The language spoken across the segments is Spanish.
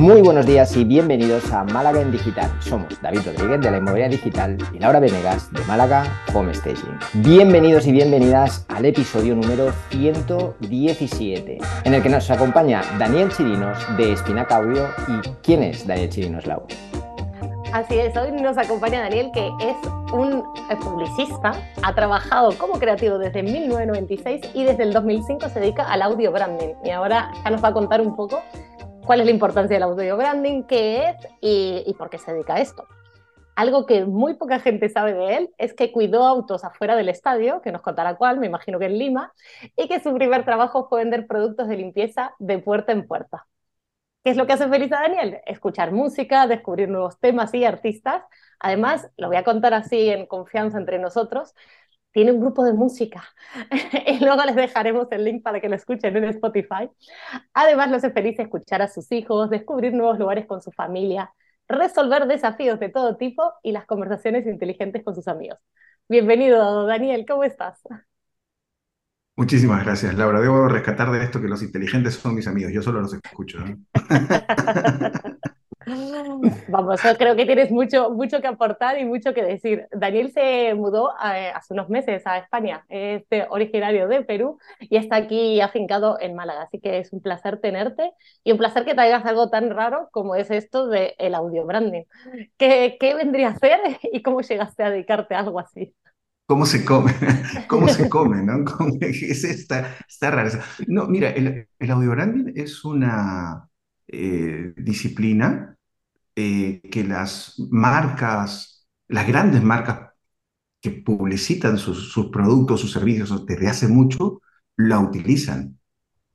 Muy buenos días y bienvenidos a Málaga en Digital. Somos David Rodríguez de la Inmobiliaria Digital y Laura Venegas de Málaga Home Staging. Bienvenidos y bienvenidas al episodio número 117, en el que nos acompaña Daniel Chirinos de Espinaca Audio. ¿Y quién es Daniel Chirinos, Laura? Así es, hoy nos acompaña Daniel, que es un publicista, ha trabajado como creativo desde 1996 y desde el 2005 se dedica al audio branding. Y ahora ya nos va a contar un poco cuál es la importancia del audio branding, qué es y, por qué se dedica a esto. Algo que muy poca gente sabe de él es que cuidó autos afuera del estadio, que nos contará cuál, me imagino que en Lima, y que su primer trabajo fue vender productos de limpieza de puerta en puerta. ¿Qué es lo que hace feliz a Daniel? Escuchar música, descubrir nuevos temas y artistas. Además, lo voy a contar así en confianza entre nosotros, tiene un grupo de música y luego les dejaremos el link para que lo escuchen en Spotify. Además, lo hace feliz escuchar a sus hijos, descubrir nuevos lugares con su familia, resolver desafíos de todo tipo y las conversaciones inteligentes con sus amigos. Bienvenido, Daniel, ¿cómo estás? Muchísimas gracias, Laura. Debo rescatar de esto que los inteligentes son mis amigos, yo solo los escucho. Vamos, yo creo que tienes mucho, mucho que aportar y mucho que decir. Daniel se mudó eh, hace unos meses a España, es originario de Perú y está aquí afincado en Málaga, así que es un placer tenerte y un placer que traigas algo tan raro como es esto del el audio branding. ¿Qué, ¿Qué vendría a ser y cómo llegaste a dedicarte a algo así? ¿Cómo se come? ¿Cómo se come? ¿no? Es está, está raro. No, mira, el, el audio branding es una eh, disciplina eh, que las marcas, las grandes marcas que publicitan sus, productos, sus servicios desde hace mucho, la utilizan.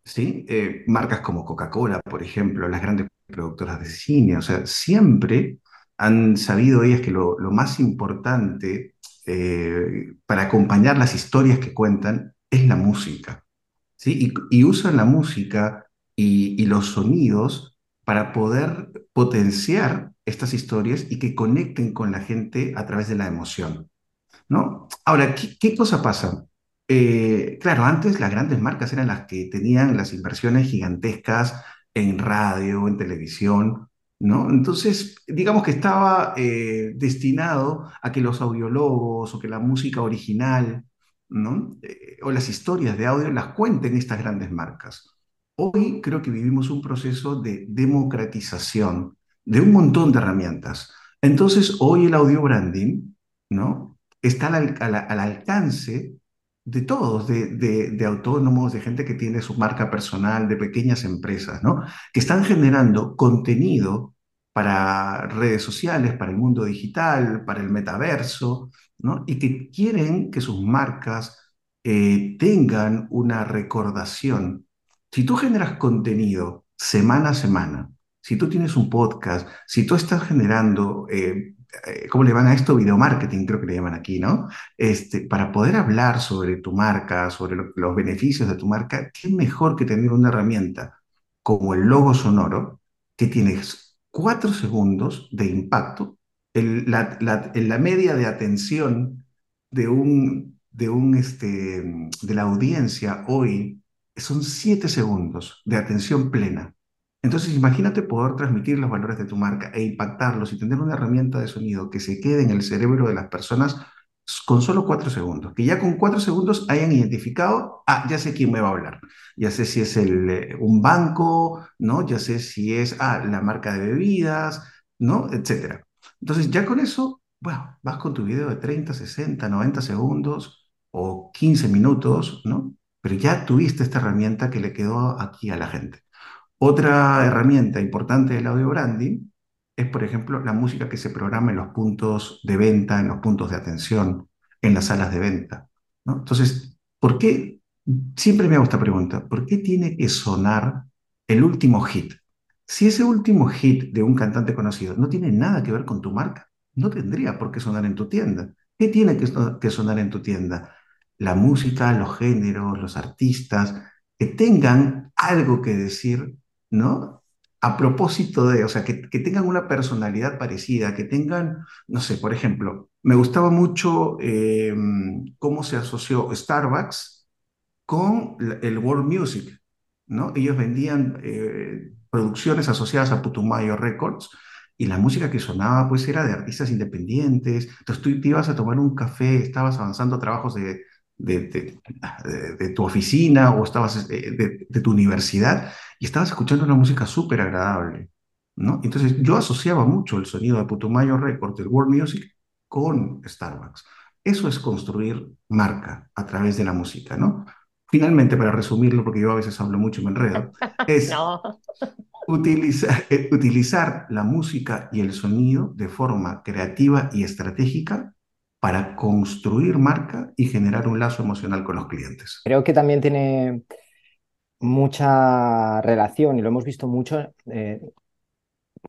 ¿sí? Eh, marcas como Coca-Cola, por ejemplo, las grandes productoras de cine, o sea, siempre han sabido ellas que lo, lo más importante eh, para acompañar las historias que cuentan es la música. ¿sí? Y, usan la música y, los sonidos para poder potenciar estas historias y que conecten con la gente a través de la emoción. ¿no? Ahora, ¿qué, cosa pasa? Eh, claro, antes las grandes marcas eran las que tenían las inversiones gigantescas en radio, en televisión, ¿no? Entonces, digamos que estaba eh, destinado a que los audiólogos o que la música original, ¿no? Eh, o las historias de audio las cuenten estas grandes marcas. Hoy creo que vivimos un proceso de democratización de un montón de herramientas. Entonces, hoy el audio branding, ¿no? Está al, al alcance de todos, de, de, autónomos, de gente que tiene su marca personal, de pequeñas empresas, ¿no? Que están generando contenido para redes sociales, para el mundo digital, para el metaverso, ¿no? Y que quieren que sus marcas eh, tengan una recordación. Si tú generas contenido semana a semana, si tú tienes un podcast, si tú estás generando eh, eh, ¿cómo le van a esto? Video marketing, creo que le llaman aquí, ¿no? Este, para poder hablar sobre tu marca, sobre los beneficios de tu marca, ¿qué mejor que tener una herramienta como el logo sonoro, que tienes cuatro segundos de impacto, en la, la, media de atención de, un, de, un, este, de la audiencia hoy son siete segundos de atención plena. Entonces, imagínate poder transmitir los valores de tu marca e impactarlos y tener una herramienta de sonido que se quede en el cerebro de las personas con solo cuatro segundos, que ya con cuatro segundos hayan identificado, ah, ya sé quién me va a hablar, ya sé si es el, eh, un banco, ¿no? Ya sé si es, ah, la marca de bebidas, ¿no? Etcétera. Entonces, ya con eso, bueno, vas con tu video de 30, 60, 90 segundos o 15 minutos, ¿no? Pero ya tuviste esta herramienta que le quedó aquí a la gente. Otra herramienta importante del audio branding es, por ejemplo, la música que se programa en los puntos de venta, en los puntos de atención, en las salas de venta. ¿no? Entonces, ¿por qué? Siempre me hago esta pregunta, ¿por qué tiene que sonar el último hit? Si ese último hit de un cantante conocido no tiene nada que ver con tu marca, no tendría por qué sonar en tu tienda. ¿Qué tiene que sonar en tu tienda? La música, los géneros, los artistas, que tengan algo que decir ¿no? A propósito de, o sea, que, tengan una personalidad parecida, que tengan, no sé, por ejemplo, me gustaba mucho em, cómo se asoció Starbucks con el world music, ¿no? Ellos vendían eh, producciones asociadas a Putumayo Records y la música que sonaba pues era de artistas independientes. Entonces tú te ibas a tomar un café, estabas avanzando trabajos de, de, de, tu oficina o estabas eh, de, tu universidad y estabas escuchando una música súper agradable. ¿no? Entonces yo asociaba mucho el sonido de Putumayo Records, del World Music, con Starbucks. Eso es construir marca a través de la música, ¿no? Finalmente, para resumirlo, porque yo a veces hablo mucho y me enredo, es utilizar, eh, utilizar la música y el sonido de forma creativa y estratégica para construir marca y generar un lazo emocional con los clientes. Creo que también tiene mucha relación, y lo hemos visto mucho, eh,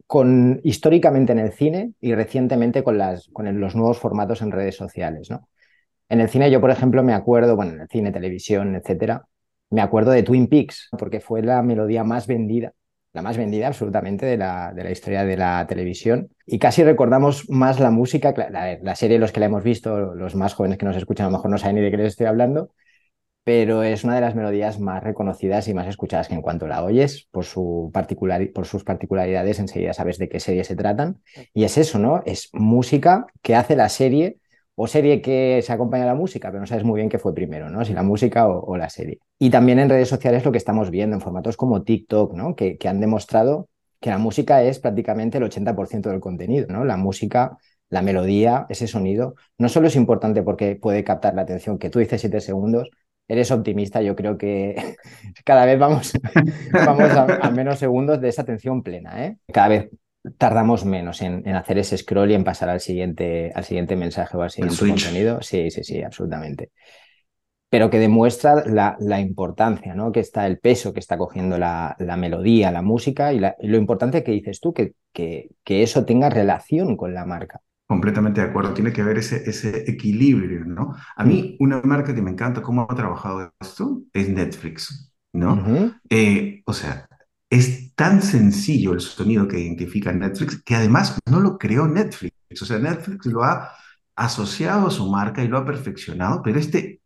con, históricamente en el cine y recientemente con, las, con los nuevos formatos en redes sociales. ¿no? En el cine yo, por ejemplo, me acuerdo, bueno, en el cine, televisión, etcétera, me acuerdo de Twin Peaks, porque fue la melodía más vendida, la más vendida absolutamente de la, de la historia de la televisión. Y casi recordamos más la música, la, la serie, los que la hemos visto, los más jóvenes que nos escuchan, a lo mejor no saben ni de qué les estoy hablando, pero es una de las melodías más reconocidas y más escuchadas que en cuanto la oyes, por, su particular, por sus particularidades, enseguida sabes de qué serie se tratan. Y es eso, ¿no? Es música que hace la serie o serie que se acompaña a la música, pero no sabes muy bien qué fue primero, ¿no? Si la música o, la serie. Y también en redes sociales lo que estamos viendo en formatos como TikTok, ¿no? Que, han demostrado que la música es prácticamente el 80% del contenido, ¿no? La música la melodía, ese sonido, no solo es importante porque puede captar la atención, que tú dices siete segundos, eres optimista, yo creo que cada vez vamos, vamos a, menos segundos de esa atención plena. ¿eh? Cada vez tardamos menos en, hacer ese scroll y en pasar al siguiente, al siguiente mensaje o al siguiente contenido. Sí, sí, sí, absolutamente. Pero que demuestra la, la importancia, ¿no? Que está el peso que está cogiendo la, la melodía, la música y, lo importante que dices tú, que, que, que eso tenga relación con la marca. Completamente de acuerdo, tiene que haber ese, ese equilibrio, ¿no? A mí una marca que me encanta cómo ha trabajado esto es Netflix, ¿no? Eh, o sea, es tan sencillo el sonido que identifica Netflix que además no lo creó Netflix, o sea, Netflix lo ha asociado a su marca y lo ha perfeccionado, pero este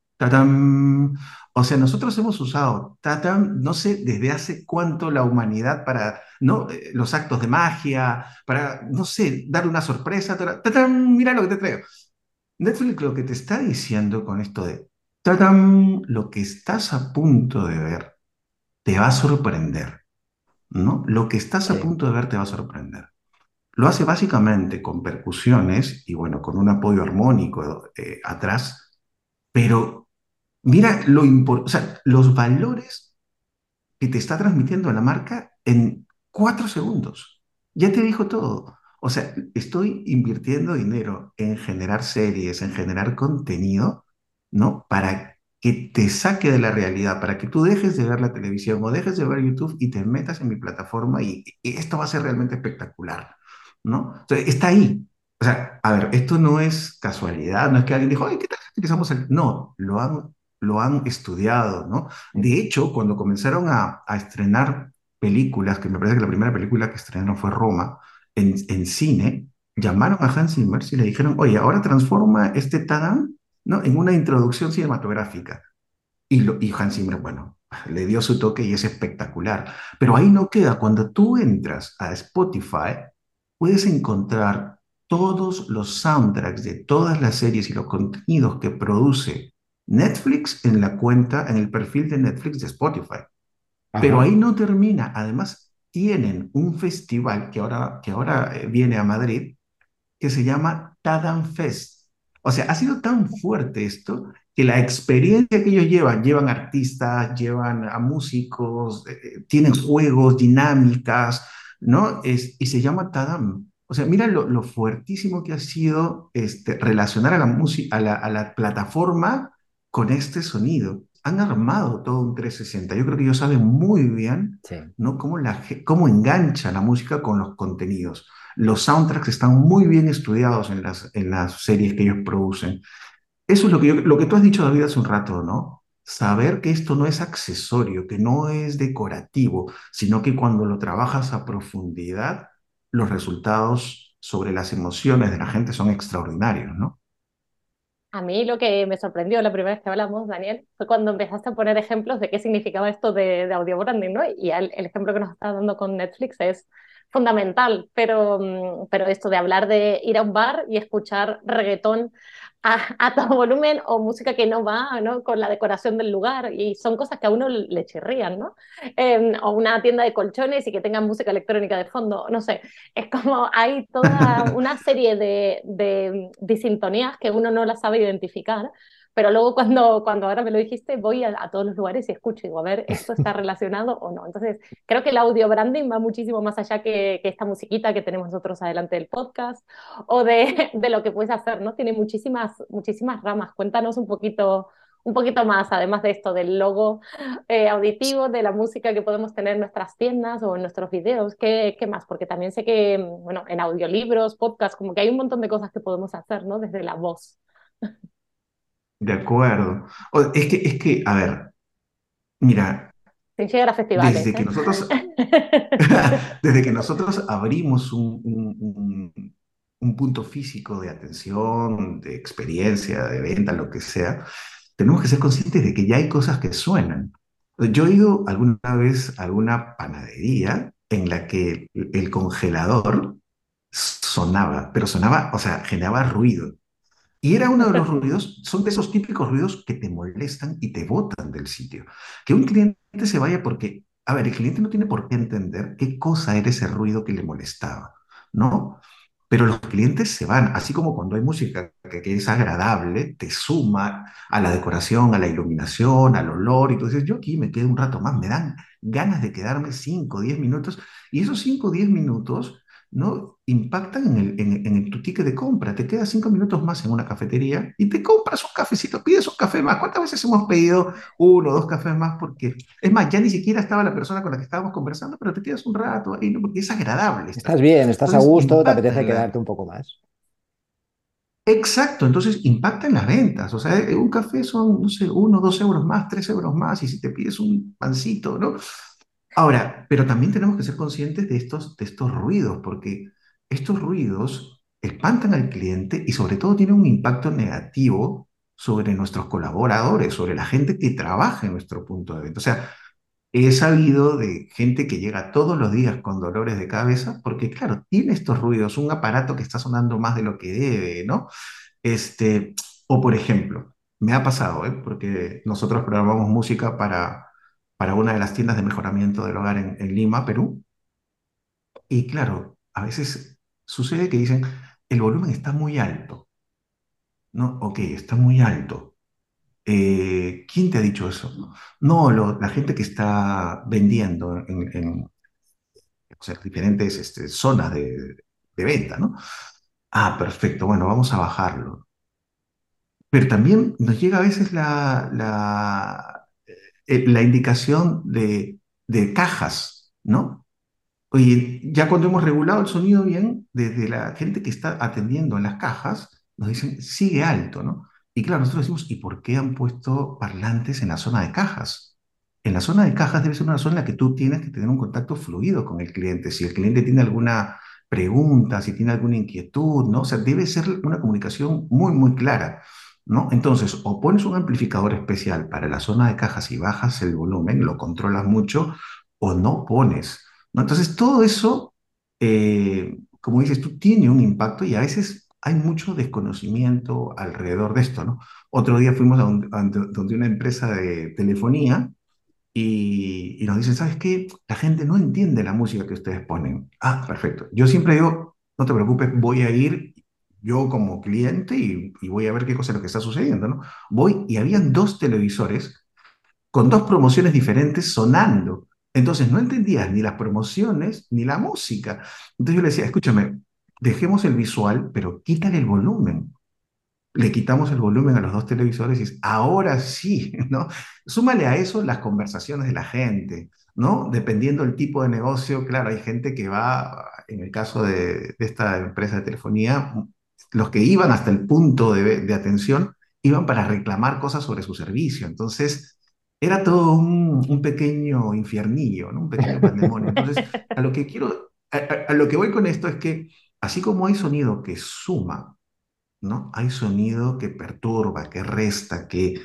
o sea, nosotros hemos usado Tatam, no sé desde hace cuánto la humanidad para ¿no? Eh, los actos de magia, para, no sé, dar una sorpresa. Tatam, mira lo que te traigo. Netflix lo que te está diciendo con esto de Tatam, lo que estás a punto de ver te va a sorprender. ¿No? Lo que estás a punto de ver te va a sorprender. Lo hace básicamente con percusiones y bueno, con un apoyo armónico eh, atrás, pero Mira lo o sea, los valores que te está transmitiendo la marca en cuatro segundos. Ya te dijo todo. O sea, estoy invirtiendo dinero en generar series, en generar contenido, ¿no? Para que te saque de la realidad, para que tú dejes de ver la televisión o dejes de ver YouTube y te metas en mi plataforma y, esto va a ser realmente espectacular, ¿no? Entonces, está ahí. O sea, a ver, esto no es casualidad, no es que alguien dijo, ay, ¿qué tal que estamos No, lo han lo han estudiado, ¿no? De hecho, cuando comenzaron a, estrenar películas, que me parece que la primera película que estrenaron fue Roma, en, en cine, llamaron a Hans Zimmer y le dijeron, oye, ahora transforma este Tadam, ¿no? En una introducción cinematográfica. Y, lo, y Hans Zimmer, bueno, le dio su toque y es espectacular. Pero ahí no queda. Cuando tú entras a Spotify, puedes encontrar todos los soundtracks de todas las series y los contenidos que produce Netflix en la cuenta, en el perfil de Netflix de Spotify. Pero ahí no termina. Además, tienen un festival que ahora, que ahora eh, viene a Madrid que se llama Tadam Fest. O sea, ha sido tan fuerte esto que la experiencia que ellos llevan, llevan artistas, llevan a músicos, eh, eh, tienen juegos, dinámicas, ¿no? Es, y se llama Tadam. O sea, mira lo, fuertísimo que ha sido este, relacionar a la, música, a la, a la plataforma con este sonido. Han armado todo un 360. Yo creo que ellos saben muy bien ¿no? cómo, la, cómo engancha la música con los contenidos. Los soundtracks están muy bien estudiados en las, en las series que ellos producen. Eso es lo que, lo que tú has dicho, David, hace un rato, ¿no? Saber que esto no es accesorio, que no es decorativo, sino que cuando lo trabajas a profundidad, los resultados sobre las emociones de la gente son extraordinarios, ¿no? A mí lo que me sorprendió la primera vez que hablamos, Daniel, fue cuando empezaste a poner ejemplos de qué significaba esto de, de audio branding, ¿no? Y el, el, ejemplo que nos estás dando con Netflix es fundamental, pero, mm, pero esto de hablar de ir a un bar y escuchar reggaetón a, a, todo volumen o música que no va ¿no? con la decoración del lugar y son cosas que a uno le chirrían, ¿no? Eh, o una tienda de colchones y que tengan música electrónica de fondo, no sé, es como hay toda una serie de, de disintonías que uno no la sabe identificar pero luego cuando, cuando ahora me lo dijiste, voy a, a, todos los lugares y escucho y digo, a ver, ¿esto está relacionado o no? Entonces, creo que el audio branding va muchísimo más allá que, que esta musiquita que tenemos nosotros adelante del podcast o de, de, lo que puedes hacer, ¿no? Tiene muchísimas, muchísimas ramas. Cuéntanos un poquito, un poquito más, además de esto, del logo eh, auditivo, de la música que podemos tener en nuestras tiendas o en nuestros videos, ¿qué, ¿qué, más? Porque también sé que, bueno, en audiolibros, podcasts, como que hay un montón de cosas que podemos hacer, ¿no? Desde la voz. De acuerdo. O- Es que, es que, a ver, mira, Sin llegar a festivales, desde que ¿eh? nosotros, desde que nosotros abrimos un, un- un- un punto físico de atención, de experiencia, de venta, lo que sea, tenemos que ser conscientes de que ya hay cosas que suenan. Yo he ido alguna vez a alguna panadería en la que el el congelador sonaba, pero sonaba, o sea, generaba ruido. Y era uno de los ruidos, son de esos típicos ruidos que te molestan y te botan del sitio. Que un cliente se vaya porque, a ver, el cliente no tiene por qué entender qué cosa era ese ruido que le molestaba, ¿no? Pero los clientes se van, así como cuando hay música que, es agradable, te suma a la decoración, a la iluminación, al olor, y tú dices, yo aquí me quedo un rato más, me dan ganas de quedarme 5 o 10 minutos, y esos 5 o 10 minutos ¿no? impactan en el, en, en el- tu ticket de compra. Te quedas cinco minutos más en una cafetería y te compras un cafecito, pides un café más. ¿Cuántas veces hemos pedido uno o dos cafés más? Porque, es más, ya ni siquiera estaba la persona con la que estábamos conversando, pero te quedas un rato ahí, ¿no? Porque es agradable estar. Estás bien, estás a gusto, te apetece quedarte un poco más. Exacto, entonces impacta en las ventas. O sea, eh, un café son, no sé, uno, dos euros más, tres euros más, y si te pides un pancito, ¿no? Ahora, pero también tenemos que ser conscientes de estos, de estos ruidos, porque estos ruidos espantan al cliente y sobre todo tienen un impacto negativo sobre nuestros colaboradores, sobre la gente que trabaja en nuestro punto de venta. O sea, he sabido de gente que llega todos los días con dolores de cabeza porque, claro, tiene estos ruidos, un aparato que está sonando más de lo que debe, ¿no? Este, o por ejemplo, me ha pasado, ¿eh? Porque nosotros programamos música para, para una de las tiendas de mejoramiento del hogar en, Lima, Perú, y claro, a veces sucede que dicen, el volumen está muy alto, ¿no? Ok, está muy alto. Eh, ¿quién te ha dicho eso? No, la gente que está vendiendo en, diferentes este, zonas de, venta, ¿no? Ah, perfecto, bueno, vamos a bajarlo. Pero también nos llega a veces la, eh, la indicación de, de cajas, ¿no? Oye, ya cuando hemos regulado el sonido bien, desde la gente que está atendiendo en las cajas, nos dicen, sigue alto, ¿no? Y claro, nosotros decimos, ¿y por qué han puesto parlantes en la zona de cajas? En la zona de cajas debe ser una zona en la que tú tienes que tener un contacto fluido con el cliente. Si el cliente tiene alguna pregunta, si tiene alguna inquietud, ¿no? O sea, debe ser una comunicación muy, muy clara, ¿no? Entonces, o pones un amplificador especial para la zona de cajas y bajas el volumen, lo controlas mucho, o no pones. ¿no? Entonces, todo eso, eh, como dices tú, tiene un impacto y a veces hay mucho desconocimiento alrededor de esto, ¿no? Otro día fuimos a donde una empresa de telefonía y, y nos dicen, ¿sabes qué? La gente no entiende la música que ustedes ponen. Ah, perfecto. Yo siempre digo, no te preocupes, voy a ir yo como cliente y, voy a ver qué cosa es lo que está sucediendo, ¿no? Voy y habían dos televisores con dos promociones diferentes sonando. Entonces no entendías ni las promociones ni la música. Entonces yo le decía, escúchame, dejemos el visual, pero quítale el volumen. Le quitamos el volumen a los dos televisores y es, ahora sí, ¿no? Súmale a eso las conversaciones de la gente, ¿no? Dependiendo del tipo de negocio, claro, hay gente que va, en el caso de esta empresa de telefonía, los que iban hasta el punto de, de atención iban para reclamar cosas sobre su servicio. Entonces, era todo un, un pequeño infiernillo, ¿no? Un pequeño pandemonio. Entonces, a lo que quiero, a, a- a lo que voy con esto es que, así como hay sonido que suma, ¿no? Hay sonido que perturba, que resta, que,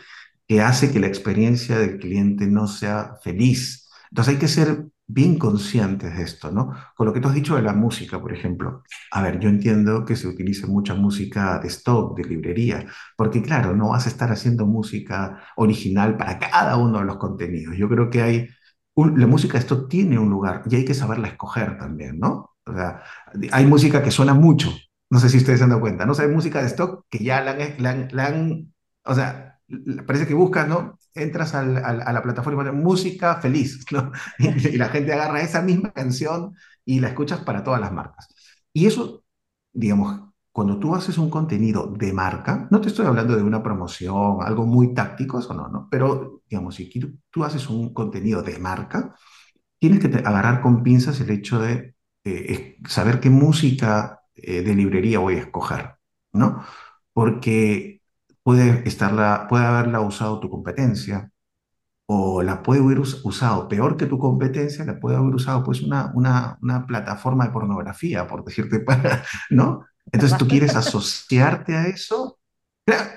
que hace que la experiencia del cliente no sea feliz. Entonces hay que ser bien conscientes de esto, ¿no? Con lo que tú has dicho de la música, por ejemplo. A ver, yo entiendo que se utilice mucha música de stock, de librería, porque claro, no vas a estar haciendo música original para cada uno de los contenidos. Yo creo que hay, la música de stock tiene un lugar y hay que saberla escoger también, ¿no? O sea, hay música que suena mucho, no sé si ustedes se han dado cuenta, ¿no? O sea, hay música de stock que ya la han, la han o sea, parece que buscas, ¿no? Entras al, a la plataforma de música feliz, y, la gente agarra esa misma canción y la escuchas para todas las marcas. Y eso, digamos, cuando tú haces un contenido de marca, no te estoy hablando de una promoción, algo muy táctico, eso no, ¿no? Pero, digamos, si tú haces un contenido de marca, tienes que agarrar con pinzas el hecho de eh, saber qué música eh, de librería voy a escoger, ¿no? Porque puede, estarla, puede haberla usado tu competencia o la puede haber usado peor que tu competencia, la puede haber usado pues una, una, una plataforma de pornografía, por decirte, para, ¿no? Entonces tú quieres asociarte a eso.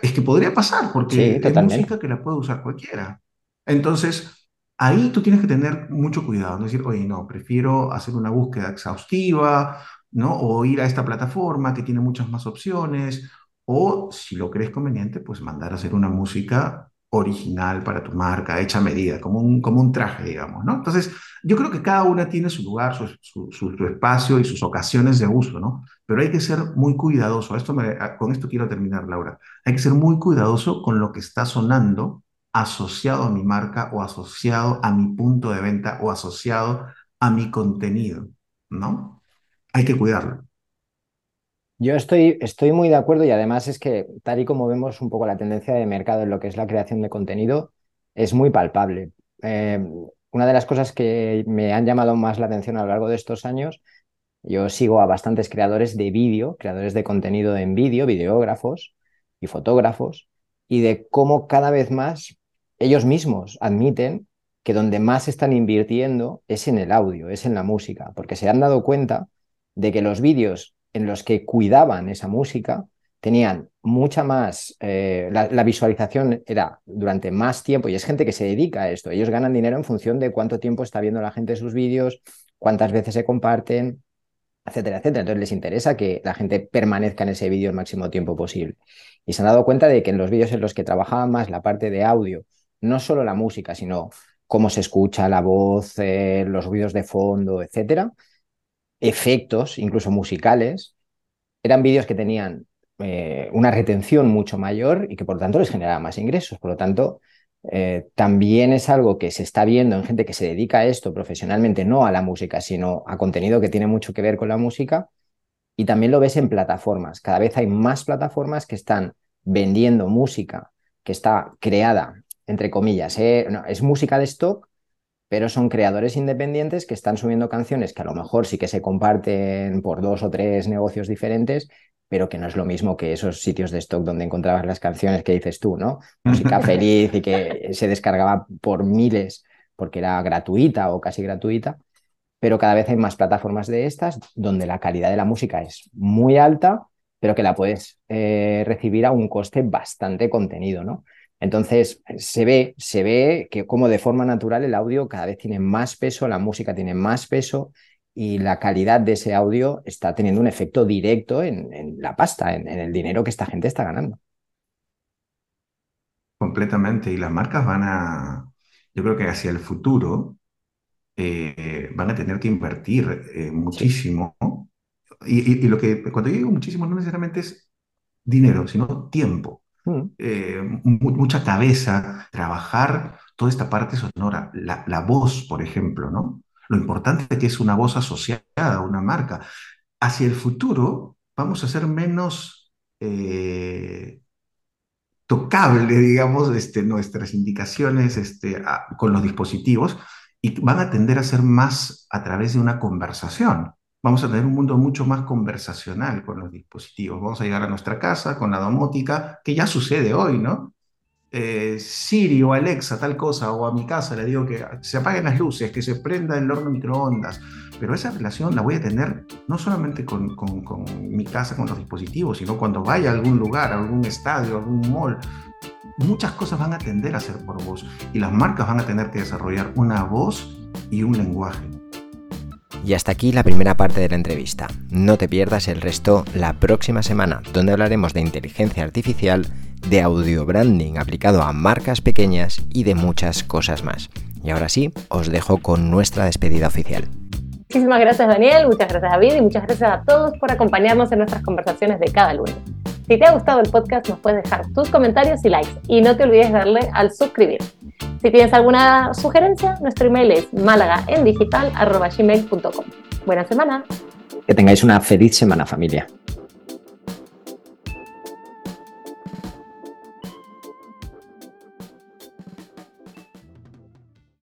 Es que podría pasar, porque sí, música que la puede usar cualquiera. Entonces, ahí tú tienes que tener mucho cuidado, no decir, oye, no, prefiero hacer una búsqueda exhaustiva, ¿no? O ir a esta plataforma que tiene muchas más opciones, o si lo crees conveniente, pues mandar a hacer una música original para tu marca, hecha a medida, como un, como un traje, digamos, ¿no? Entonces, yo creo que cada una tiene su lugar, su, su, espacio y sus ocasiones de uso, ¿no? Pero hay que ser muy cuidadoso. Esto con esto quiero terminar, Laura. Hay que ser muy cuidadoso con lo que está sonando asociado a mi marca o asociado a mi punto de venta o asociado a mi contenido, ¿no? Hay que cuidarlo. Yo estoy, estoy muy de acuerdo y además es que tal y como vemos un poco la tendencia de mercado en lo que es la creación de contenido, es muy palpable. Eh, una de las cosas que me han llamado más la atención a lo largo de estos años, yo sigo a bastantes creadores de vídeo, creadores de contenido en vídeo, videógrafos y fotógrafos, y de cómo cada vez más ellos mismos admiten que donde más están invirtiendo es en el audio, es en la música, porque se han dado cuenta de que los vídeos en los que cuidaban esa música tenían mucha más, eh, la, visualización era durante más tiempo y es gente que se dedica a esto. Ellos ganan dinero en función de cuánto tiempo está viendo la gente sus vídeos, cuántas veces se comparten, etcétera, etcétera. Entonces les interesa que la gente permanezca en ese vídeo el máximo tiempo posible. Y se han dado cuenta de que en los vídeos en los que trabajaban más la parte de audio, no solo la música, sino cómo se escucha la voz, eh, los ruidos de fondo, etcétera, efectos, incluso musicales, eran vídeos que tenían eh, una retención mucho mayor y que por lo tanto les generaba más ingresos. Por lo tanto, eh, también es algo que se está viendo en gente que se dedica a esto profesionalmente, no a la música, sino a contenido que tiene mucho que ver con la música. Y también lo ves en plataformas. Cada vez hay más plataformas que están vendiendo música que está creada, entre comillas, ¿eh? es música de stock, pero son creadores independientes que están subiendo canciones que a lo mejor sí que se comparten por dos o tres negocios diferentes, pero que no es lo mismo que esos sitios de stock donde encontrabas las canciones que dices tú, ¿no? Música feliz y que se descargaba por miles porque era gratuita o casi gratuita, pero cada vez hay más plataformas de estas donde la calidad de la música es muy alta, pero que la puedes eh, recibir a un coste bastante contenido, ¿no? Entonces, se ve, se ve que como de forma natural el audio cada vez tiene más peso, la música tiene más peso y la calidad de ese audio está teniendo un efecto directo en, la pasta, en, el dinero que esta gente está ganando. Completamente. Y las marcas van a, yo creo que hacia el futuro, eh, van a tener que invertir eh, muchísimo. Y, y, lo que cuando yo digo muchísimo no necesariamente es dinero, sino tiempo. Mm. Eh, mucha cabeza, trabajar toda esta parte sonora, la, voz, por ejemplo, ¿no? Lo importante que es una voz asociada a una marca. Hacia el futuro vamos a ser menos eh, tocable, digamos, este, nuestras indicaciones este, con los dispositivos y van a tender a ser más a través de una conversación vamos a tener un mundo mucho más conversacional con los dispositivos. Vamos a llegar a nuestra casa con la domótica, que ya sucede hoy, ¿no? Eh, Siri o Alexa, tal cosa, o a mi casa le digo que se apaguen las luces, que se prenda el horno microondas, pero esa relación la voy a tener no solamente con, mi casa, con los dispositivos, sino cuando vaya a algún lugar, a algún estadio, a algún mall. Muchas cosas van a tender a ser por voz y las marcas van a tener que desarrollar una voz y un lenguaje. Y hasta aquí la primera parte de la entrevista. No te pierdas el resto la próxima semana, donde hablaremos de inteligencia artificial, de audio branding aplicado a marcas pequeñas y de muchas cosas más. Y ahora sí, os dejo con nuestra despedida oficial. Muchísimas gracias Daniel, muchas gracias David y muchas gracias a todos por acompañarnos en nuestras conversaciones de cada lunes. Si te ha gustado el podcast nos puedes dejar tus comentarios y likes y no te olvides darle al suscribir. Si tienes alguna sugerencia, nuestro email es malagaendigital.gmail.com. Buena semana. Que tengáis una feliz semana familia.